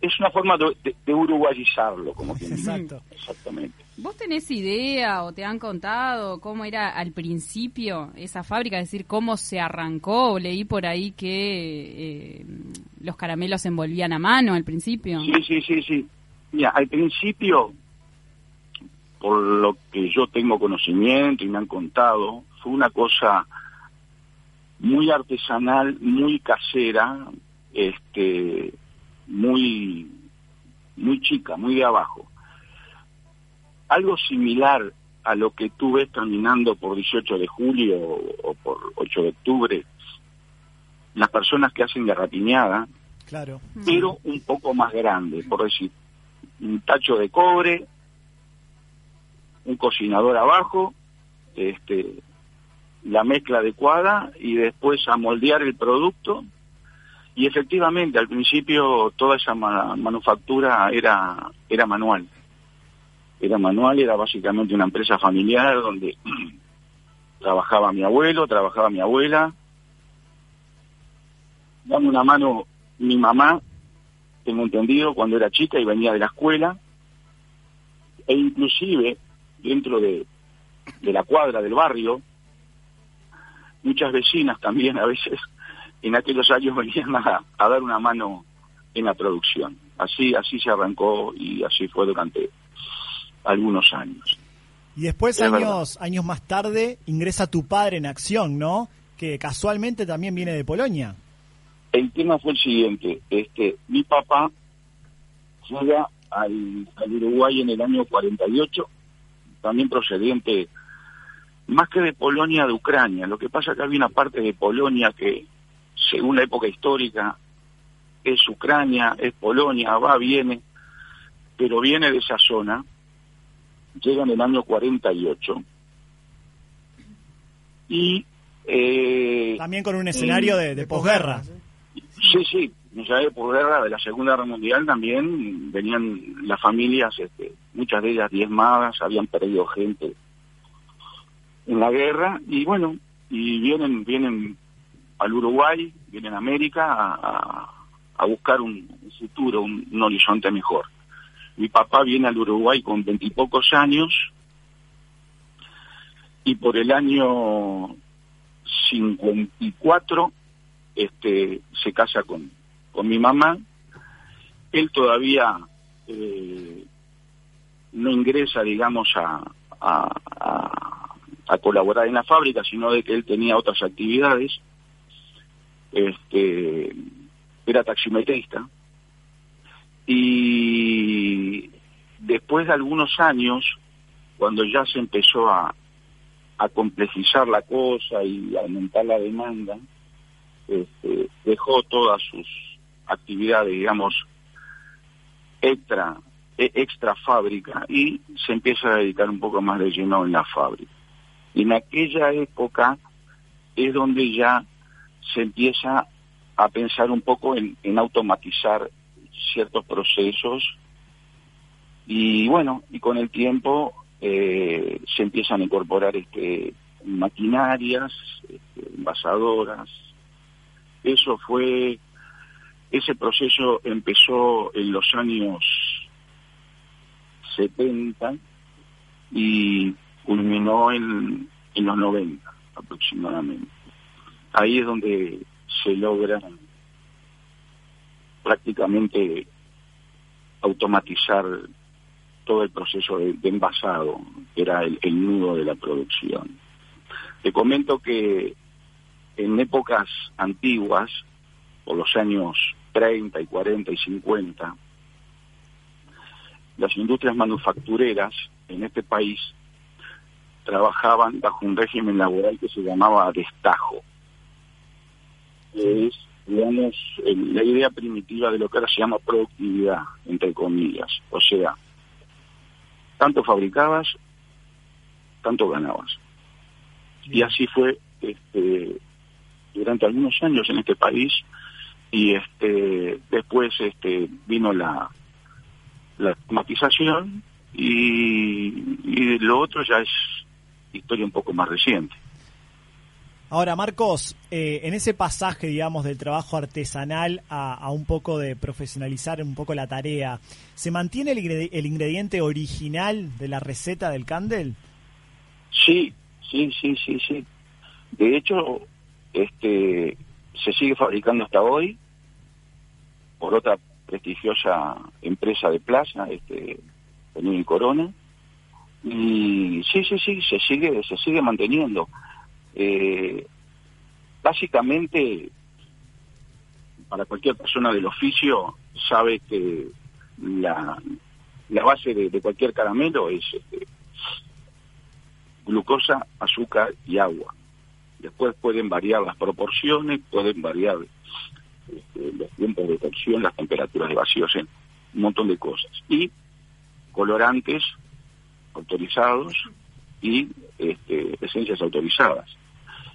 es una forma de, de- de uruguayizarlo, como quien dice. Exacto. Exactamente. ¿Vos tenés idea o te han contado cómo era al principio esa fábrica? Es decir, cómo se arrancó. Leí por ahí que eh, los caramelos se envolvían a mano al principio. Sí, sí, sí, sí. Mira, al principio, por lo que yo tengo conocimiento y me han contado, fue una cosa muy artesanal, muy casera, este, muy, muy chica, muy de abajo. Algo similar a lo que tú ves caminando por 18 de julio o, por 8 de octubre, las personas que hacen garrapiñada, Claro. pero un poco más grande, por decir, un tacho de cobre, un cocinador abajo, este, la mezcla adecuada y después a moldear el producto. Y efectivamente, al principio toda esa ma- manufactura era, era manual. Era manual, era básicamente una empresa familiar donde trabajaba mi abuelo, trabajaba mi abuela, dame una mano mi mamá, tengo entendido, cuando era chica y venía de la escuela, e inclusive dentro de, de la cuadra del barrio, muchas vecinas también a veces en aquellos años venían a, a dar una mano en la producción. Así, así se arrancó y así fue durante algunos años. Y después, Es años, años más tarde, ingresa tu padre en acción, ¿no? Que casualmente también viene de Polonia. El tema fue el siguiente, este, mi papá llega al, al Uruguay en el año 48, también procedente más que de Polonia, de Ucrania. Lo que pasa es que había una parte de Polonia que, según la época histórica, es Ucrania, es Polonia, va, viene, pero viene de esa zona, llega en el año 48. Y... eh, También con un escenario de, de posguerra. Sí, sí, en la posguerra de la Segunda Guerra Mundial también venían las familias, este, muchas de ellas diezmadas, habían perdido gente en la guerra y bueno, y vienen vienen al Uruguay, vienen a América a, a- buscar un, un futuro, un, un horizonte mejor. Mi papá viene al Uruguay con veintipocos años y por el año 54 este, se casa con, con mi mamá. Él todavía eh, no ingresa, digamos, a, a, a- a colaborar en la fábrica, sino de que él tenía otras actividades. Este, era taximetrista. Y después de algunos años, cuando ya se empezó a, a complejizar la cosa y aumentar la demanda, este, dejó todas sus actividades, digamos, extra, e- extra fábrica y se empieza a dedicar un poco más de lleno en la fábrica. Y en aquella época es donde ya se empieza a pensar un poco en automatizar ciertos procesos y bueno, y con el tiempo eh, se empiezan a incorporar este, maquinarias, este, envasadoras. Eso fue, ese proceso empezó en los años 70 y culminó en, en los 90 aproximadamente. Ahí es donde se logra prácticamente automatizar todo el proceso de, envasado, que era el, nudo de la producción. Te comento que en épocas antiguas, por los años 30 y 40 y 50, las industrias manufactureras en este país trabajaban bajo un régimen laboral que se llamaba destajo. Es, digamos, el- la idea primitiva de lo que ahora se llama productividad, entre comillas. O sea, tanto fabricabas, tanto ganabas. Y así fue este, durante algunos años en este país y este después este vino la la automatización y, y lo otro ya es historia un poco más reciente. Ahora, Marcos, eh, en ese pasaje, digamos, del trabajo artesanal a, un poco de profesionalizar un poco la tarea, ¿se mantiene el, ingredi- el ingrediente original de la receta del candel? Sí, sí, sí, sí, sí. De hecho, este se sigue fabricando hasta hoy por otra prestigiosa empresa de plaza, este y Corona. Y sí, sí, sí, se sigue, se sigue manteniendo. Eh, básicamente, para cualquier persona del oficio, sabe que la, la base de, cualquier caramelo es este, glucosa, azúcar y agua. Después pueden variar las proporciones, pueden variar este, los tiempos de cocción, las temperaturas de vacío, o un montón de cosas. Y colorantes autorizados y este, esencias autorizadas.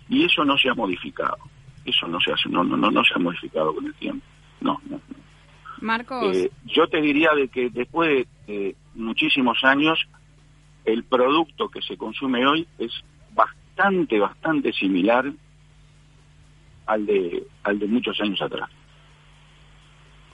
Y eso no se ha modificado. Eso no se hace, no, no, no, no se ha modificado con el tiempo. No, no. Marcos, Eh, yo te diría de que después de eh, muchísimos años, el producto que se consume hoy es bastante, bastante similar al de, al de muchos años atrás.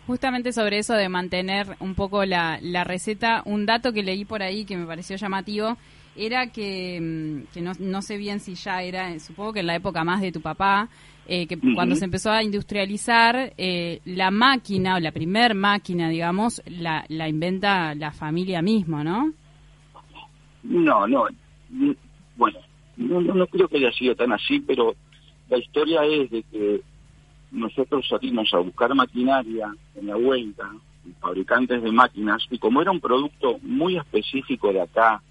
justamente sobre eso de mantener un poco la, la receta, un dato que leí por ahí que me pareció llamativo era que, mm, que no, no sé bien si ya era, supongo que en la época más de tu papá, eh, que cuando se empezó a industrializar, eh, la máquina o la primer máquina, digamos, la, la inventa la familia mismo, ¿no? No, no, n- bueno, no, no, no creo que haya sido tan así, pero la historia es de que nosotros salimos a buscar maquinaria en la vuelta, fabricantes de máquinas, y como era un producto muy específico de acá,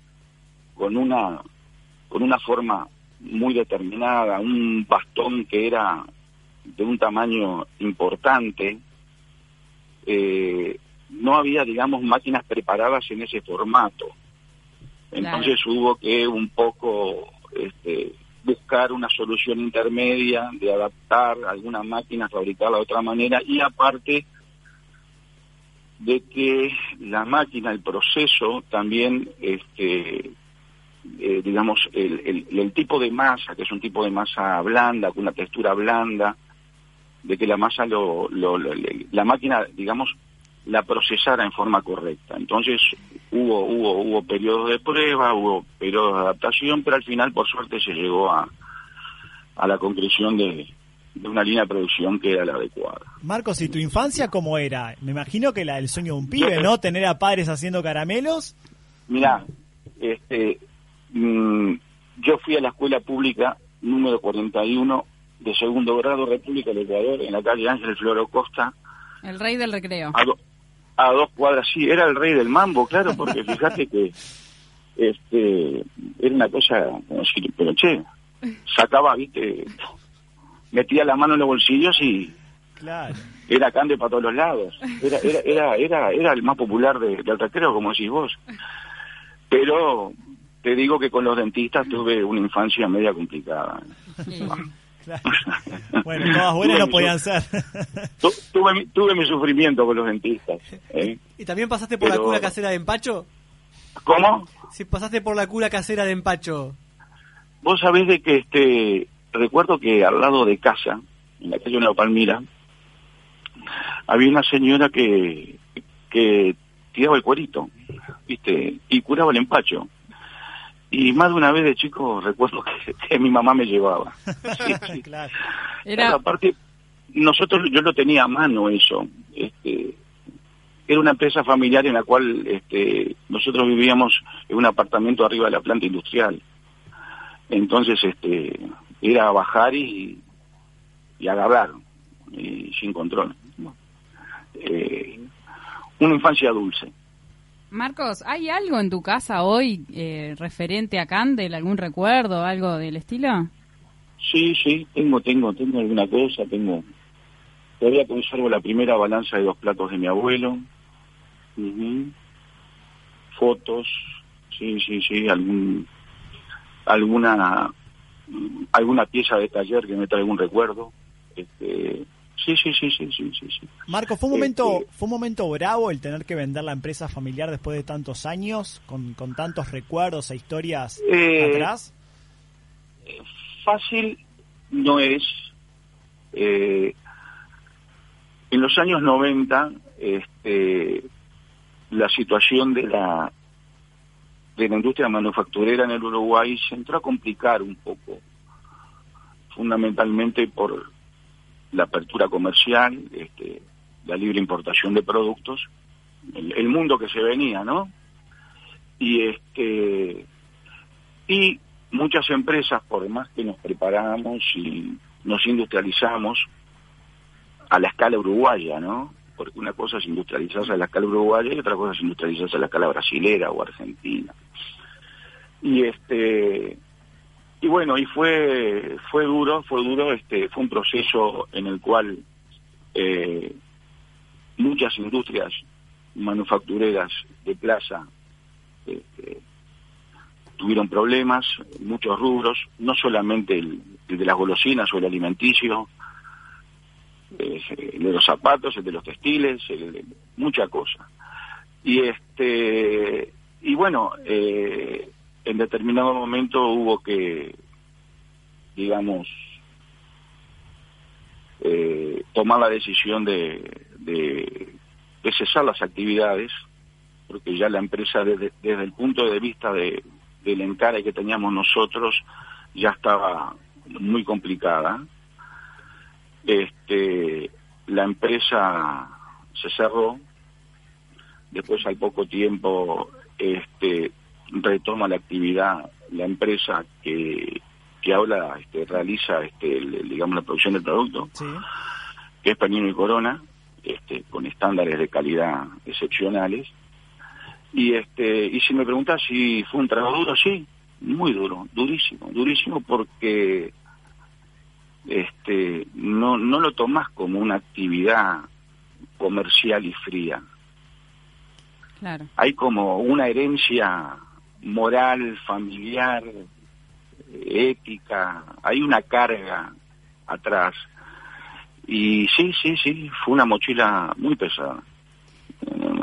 con una, con una forma muy determinada, un bastón que era de un tamaño importante, eh, no había, digamos, máquinas preparadas en ese formato. Entonces hubo que un poco este, buscar una solución intermedia de adaptar alguna máquina, fabricarla de otra manera y aparte de que la máquina, el proceso también, este, eh, digamos, el, el- el tipo de masa, que es un tipo de masa blanda, con una textura blanda, de que la masa lo, lo- la máquina digamos la procesara en forma correcta entonces hubo hubo hubo periodos de prueba hubo periodos de adaptación pero al final por suerte se llegó a a la conclusión de, de una línea de producción que era la adecuada Marcos, ¿y tu infancia cómo era? Me imagino que la del sueño de un pibe, ¿no? Tener a padres haciendo caramelos. Mira, este, mm, yo fui a la escuela pública número 41 de segundo grado República del Ecuador en la calle Ángel Floro Costa El rey del recreo. a, do- a dos cuadras. Sí, era el rey del mambo, claro, porque fíjate que este era una cosa como decir, pero che, sacaba, viste, metía la mano en los bolsillos y Claro. era cande para todos los lados. Era, era, era, era, era el más popular de- del recreo, como decís vos. Pero te digo que con los dentistas tuve una infancia media complicada. Bueno, todas buenas no podían ser. Tu- tuve, mi- tuve mi sufrimiento con los dentistas. ¿eh? ¿Y también pasaste por la cura casera de empacho? ¿Cómo? Si pasaste por la cura casera de empacho. Vos sabés de que este recuerdo que al lado de casa, en la calle Nueva Palmira, había una señora que, que tiraba el cuerito, ¿viste? Y curaba el empacho. Y más de una vez de chico recuerdo que, que mi mamá me llevaba. Sí, sí. Claro. Claro, aparte, nosotros, yo lo tenía a mano eso. Este, era una empresa familiar en la cual este, nosotros vivíamos en un apartamento arriba de la planta industrial. Entonces, este, era bajar y, y agarrar, y sin control. Eh, una infancia dulce. Marcos, ¿hay algo en tu casa hoy eh, referente a Candel? ¿Algún recuerdo, algo del estilo? Sí, sí, tengo, tengo, tengo alguna cosa, tengo. Todavía conservo la primera balanza de dos platos de mi abuelo. Fotos, sí, sí, sí, algún, alguna, alguna pieza de taller que me trae algún recuerdo. Este, sí, sí, sí, sí, sí, sí, sí. Marco, ¿fue un momento fue un momento bravo el tener que vender la empresa familiar después de tantos años, con, con tantos recuerdos e historias Eh, atrás? fácil no es. Eh, en los años 90, este, la situación de la de la industria manufacturera en el Uruguay se entró a complicar un poco, fundamentalmente por la apertura comercial, este, la libre importación de productos, el, mundo que se venía, ¿no? Y este y muchas empresas, por más que nos preparamos y nos industrializamos a la escala uruguaya, ¿no? Porque una cosa es industrializarse a la escala uruguaya y otra cosa es industrializarse a la escala brasilera o argentina. Y este y bueno, y fue fue duro, fue duro, este fue un proceso en el cual eh, muchas industrias manufactureras de plaza este, tuvieron problemas, muchos rubros, no solamente el, de las golosinas o el alimenticio, el de los zapatos, el de los textiles, el de- mucha cosa. Y este y bueno, eh, en determinado momento hubo que, digamos, eh, tomar la decisión de, cesar las actividades, porque ya la empresa desde, desde el punto de vista de, del encare que teníamos nosotros ya estaba muy complicada. Este, la empresa se cerró, después al poco tiempo este, retoma la actividad la empresa que, que ahora este, realiza este, el- digamos la producción del producto, que es Panino y Corona, este, con estándares de calidad excepcionales. Y este y si me preguntas si fue un trago duro, sí, muy duro, durísimo, durísimo porque este no no lo tomás como una actividad comercial y fría. Claro. Hay como una herencia moral, familiar, ética, hay una carga atrás. Y sí, sí, sí, fue una mochila muy pesada.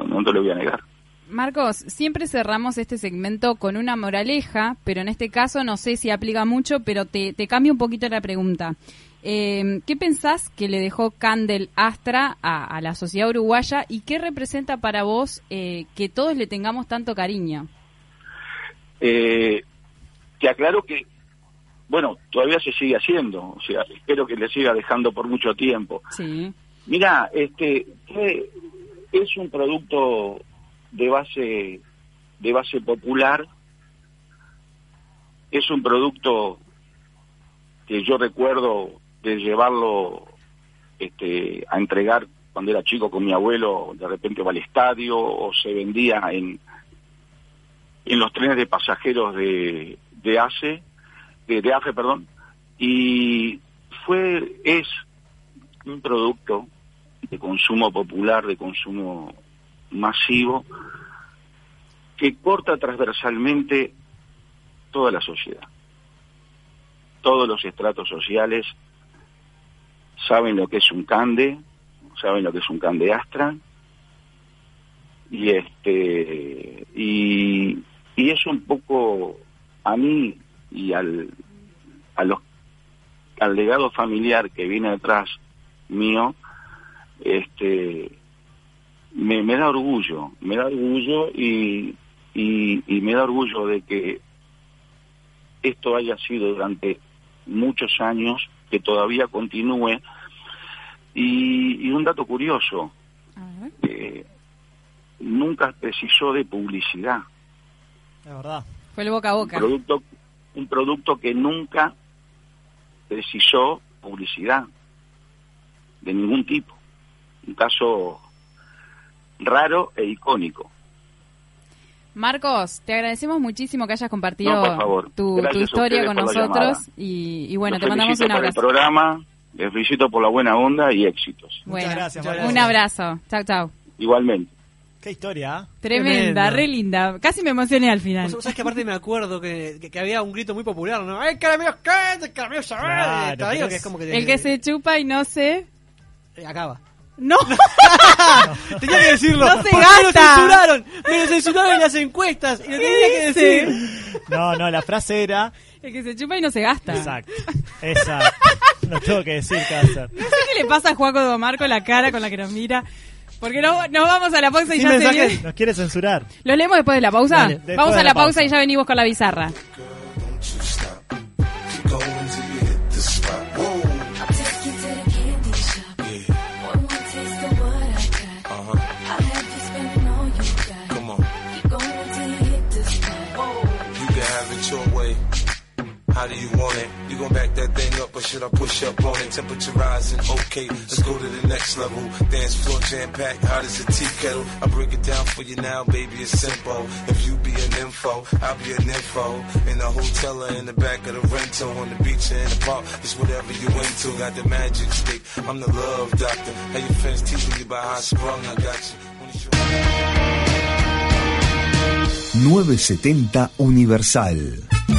No, te lo voy a negar. Marcos, siempre cerramos este segmento con una moraleja, pero en este caso no sé si aplica mucho, pero te, te cambio un poquito la pregunta. Eh, ¿Qué pensás que le dejó Candel Astra a, a la sociedad uruguaya y qué representa para vos eh, que todos le tengamos tanto cariño? Eh, te aclaro que, bueno, todavía se sigue haciendo, o sea, espero que le siga dejando por mucho tiempo. Sí. Mira, este es un producto de base de base popular. Es un producto que yo recuerdo de llevarlo este, a entregar cuando era chico con mi abuelo, de repente va al estadio o se vendía en en los trenes de pasajeros de, de ACE, de, de AFE, perdón, y fue, es un producto de consumo popular, de consumo masivo, que corta transversalmente toda la sociedad. Todos los estratos sociales saben lo que es un cande, saben lo que es un cande astra, y este y, y es un poco a mí y al a los al legado familiar que viene detrás mío este me, me da orgullo me da orgullo y, y y me da orgullo de que esto haya sido durante muchos años que todavía continúe. Y, y un dato curioso eh, nunca precisó de publicidad Es verdad. Fue el boca a boca. un producto un producto que nunca precisó publicidad de ningún tipo un caso raro e icónico Marcos, te agradecemos muchísimo que hayas compartido No, por favor. tu, tu historia con la nosotros y, y bueno, Los te mandamos un por el abrazo. programa les felicito por la buena onda y éxitos Bueno, gracias, un abrazo. Chau, chau. igualmente Qué historia, ¿ah? Tremenda, Tremendo. re linda. Casi me emocioné al final. Vos sabés que aparte me acuerdo que, que, que había un grito muy popular, ¿no? ¡Ay, caramelos qué! ¡Caramelos! Claro, Todavía pero que es- es como que... El que se chupa y no se... Eh, Acaba. ¡No! Tenía que decirlo. ¡No se ¿Por qué lo gasta! censuraron? Me lo censuraron en las encuestas y lo tenía que decir. No, no, la frase era. El que se chupa y no se gasta. Exacto. Exacto. No tengo que decir hacer. No sé qué le pasa a Juaco Domar con la cara con la que nos mira. Porque no, nos vamos a la pausa y Sin ya se mensajes. viene. Nos quiere censurar. ¿Lo leemos después de la pausa? Dale, después vamos de a la la pausa, pausa. y ya venimos con la bizarra. Come on. You can have it your way. How do you want it? Gon' back that thing up or should I push up on it? Temperature rising, okay, let's go to the next level. Dance floor jam packed, hot as a tea kettle. I break it down for you now, baby, it's simple. If you be an info, I'll be an info. In the hotel or in the back of the rental, on the beach or in the park, it's whatever you into. Got the magic stick, I'm the love doctor. How your friends teasing you about how I sprung, I got you. 970 Universal.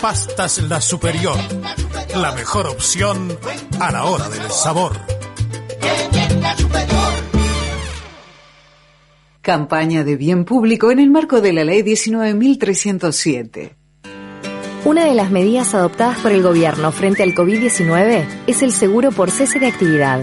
Pastas La Superior. La mejor opción a la hora del sabor. Campaña de bien público en el marco de la Ley 19.307. Una de las medidas adoptadas por el gobierno frente al COVID-19 es el seguro por cese de actividad.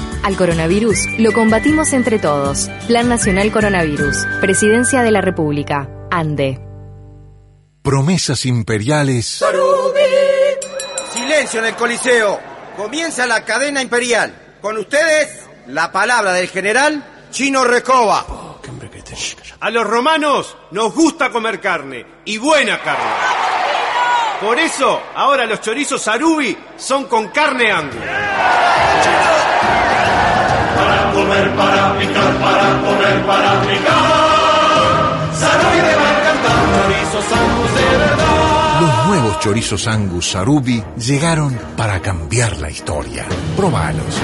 Al coronavirus lo combatimos entre todos. Plan Nacional Coronavirus. Presidencia de la República. ANDE. Promesas imperiales Silencio en el Coliseo. Comienza la cadena imperial. Con ustedes, la palabra del general Chino Recoba. A los romanos nos gusta comer carne, y buena carne. Por eso, ahora los chorizos Sarubi son con carne angus. Para comer, para picar, para comer, para picar. Sarubi te va a encantar, chorizos angus de verdad. Los nuevos chorizos Angus Sarubi llegaron para cambiar la historia. Probalos.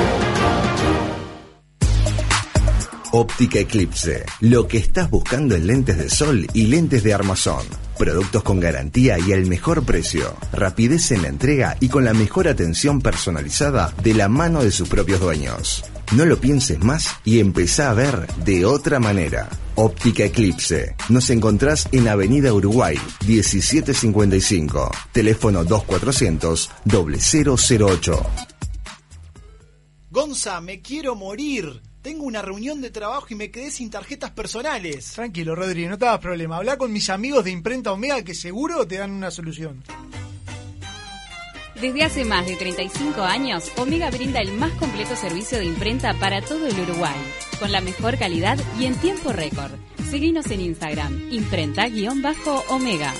Óptica Eclipse. Lo que estás buscando en lentes de sol y lentes de armazón. Productos con garantía y el mejor precio. Rapidez en la entrega y con la mejor atención personalizada de la mano de sus propios dueños. No lo pienses más y empezá a ver de otra manera. Óptica Eclipse. Nos encontrás en Avenida Uruguay, 1755. Teléfono 2400 008. Gonza, me quiero morir. Tengo una reunión de trabajo y me quedé sin tarjetas personales. Tranquilo, Rodri, no te hagas problema. Habla con mis amigos de Imprenta Omega que seguro te dan una solución. Desde hace más de 35 años, Omega brinda el más completo servicio de imprenta para todo el Uruguay, con la mejor calidad y en tiempo récord. Seguinos en Instagram, imprenta-omega.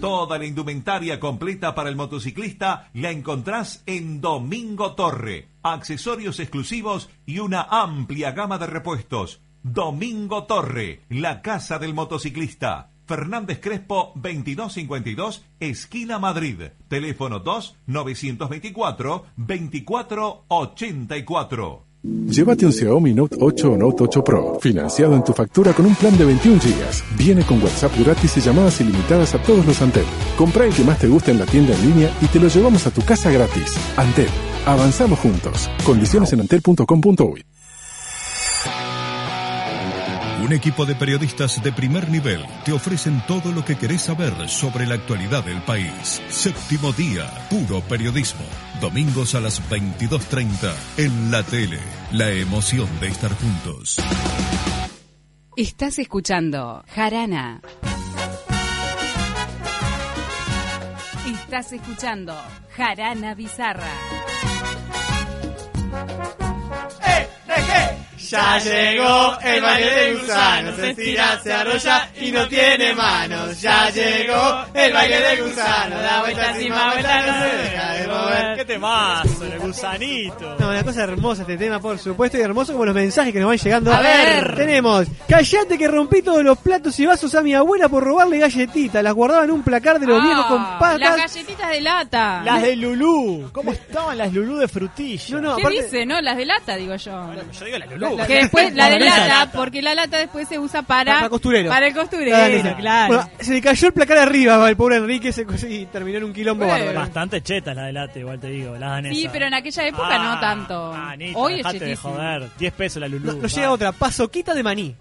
Toda la indumentaria completa para el motociclista la encontrás en Domingo Torre. Accesorios exclusivos y una amplia gama de repuestos. Domingo Torre, la casa del motociclista. Fernández Crespo 2252, esquina Madrid. Teléfono 2 924 2484. Llévate un Xiaomi Note 8 o Note 8 Pro, financiado en tu factura con un plan de 21 GB. Viene con WhatsApp gratis y llamadas ilimitadas a todos los Antel. Compra el que más te guste en la tienda en línea y te lo llevamos a tu casa gratis. Antel, avanzamos juntos. Condiciones en antel.com.uy. Un equipo de periodistas de primer nivel te ofrecen todo lo que querés saber sobre la actualidad del país. Séptimo día, puro periodismo. Domingos a las 22.30 en la tele. La emoción de estar juntos. Estás escuchando Jarana. Estás escuchando Jarana Bizarra. Ya llegó el baile de gusano, se estira, se arrolla y no tiene manos. Ya llegó el baile de gusano, da vueltas y más vueltas, no se deja de mover. ¿Qué temazo, el gusanito? No, una cosa hermosa este tema, por supuesto, y hermoso como los mensajes que nos van llegando. A ver. Tenemos, callate que rompí todos los platos y vasos a mi abuela por robarle galletitas. Las guardaba en un placar de los viejos con Las patas. galletitas de lata. Las de Lulú. ¿Cómo estaban las Lulú de frutilla? No, no, ¿Qué dice? No, las de lata, digo yo. Yo digo la Lulú. Que después, la de La lata, lata. porque la lata después se usa para... Para costurero. Para el costurero, claro. Bueno, se le cayó el placar arriba, el pobre Enrique se, y terminó en un quilombo Bueno. bárbaro. Bastante cheta la de late, igual te digo, la danesa. Sí, pero en aquella época no tanto. Anita, Hoy es de joder. 10 pesos la Lulú. Nos llega otra, pasoquita de maní.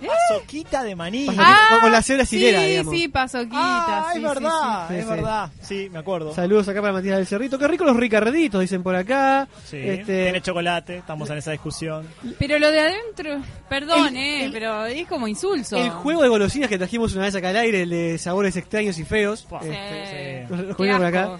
Pasoquita de maní. Pasoquita, con- la cebra sí, silera, digamos. sí, pasoquita. Ah, sí, es sí, verdad, sí, es sí. verdad. Sí, me acuerdo. Saludos acá para Matías del Cerrito. Qué rico los ricarditos, dicen por acá. Sí, Este, tiene chocolate, estamos en esa discusión. Pero lo de adentro, perdón, El- eh, el- pero es como insulso. el juego de golosinas que trajimos una vez acá al aire, el de sabores extraños y feos. Sí. Este, los- los comimos por acá.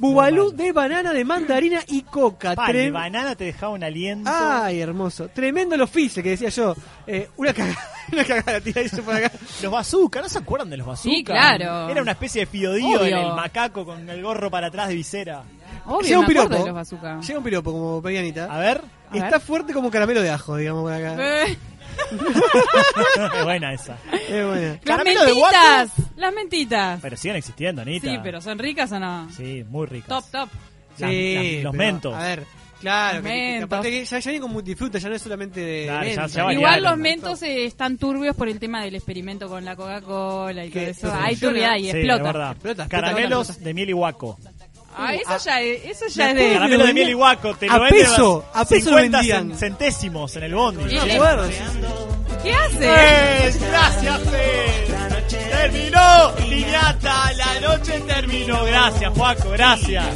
Bubalú de banana, de mandarina y coca. Pa, el Trem- de banana te dejaba un aliento. Ay, hermoso. Tremendo los fices que decía yo. Eh, una cagada, una cagada, tira eso por acá. Los bazooka, ¿no se acuerdan de los bazooka? Sí, claro. Era una especie de fiodío Obvio. en el macaco con el gorro para atrás de visera. Obvio, Llega un me acuerdo piropo. de los bazooka. Llega un piropo como Perianita. A ver. A Está ver. fuerte como caramelo de ajo, digamos, por acá. Eh, es buena esa. Es buena. las ¿Caramelo de mentitas, las mentitas. Pero siguen existiendo, Anita. Sí, pero ¿son ricas o no? Sí, muy ricas. Top, top. Las- Sí, las- los pero, mentos. A ver, claro, que- que- aparte que ya, ya viene con multifruta, ya no es solamente de Claro, ya- menta. ya variaron. Igual los mentos eh, están turbios por el tema del experimento con la Coca-Cola y todo Que- eso. Hay turbiedad y Sí, explota. Caramelos explota. de miel y guaco. Ah, eso ya es, eso ya es de... Caramelo de miel y guaco. Te a lo venden peso, a peso lo 50 vendían. cen- centésimos en el bondi. Sí. No me acuerdo. ¿Qué hace? ¡Eh! ¡Gracias! ¡Terminó! ¡Piñata! ¡La noche terminó! Gracias, Juaco, gracias.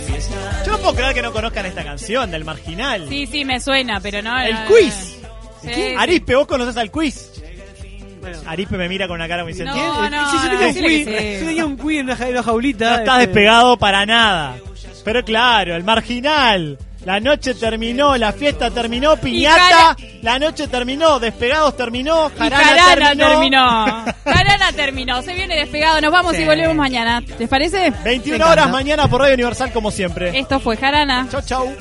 Yo no puedo creer que no conozcan esta canción del marginal. Sí, sí, me suena, pero no... El no, quiz. no. Sí, sí. Arispe, vos conocés al quiz. Aripe me mira con una cara muy No, sentida. no, Sí, yo no, tenía un decile cuy, que sí. yo tenía un cuy en una, ja- en una jaulita. No estás este, despegado para nada. Pero claro, el marginal. La noche terminó, la fiesta terminó, piñata, la noche terminó, despegados terminó, Y jarana, Jarana terminó. terminó. Jarana terminó. Se viene despegado. Nos vamos y volvemos mañana. ¿Les parece? 21 Me horas mañana por Radio Universal como siempre. Esto fue Jarana. Chau, chau.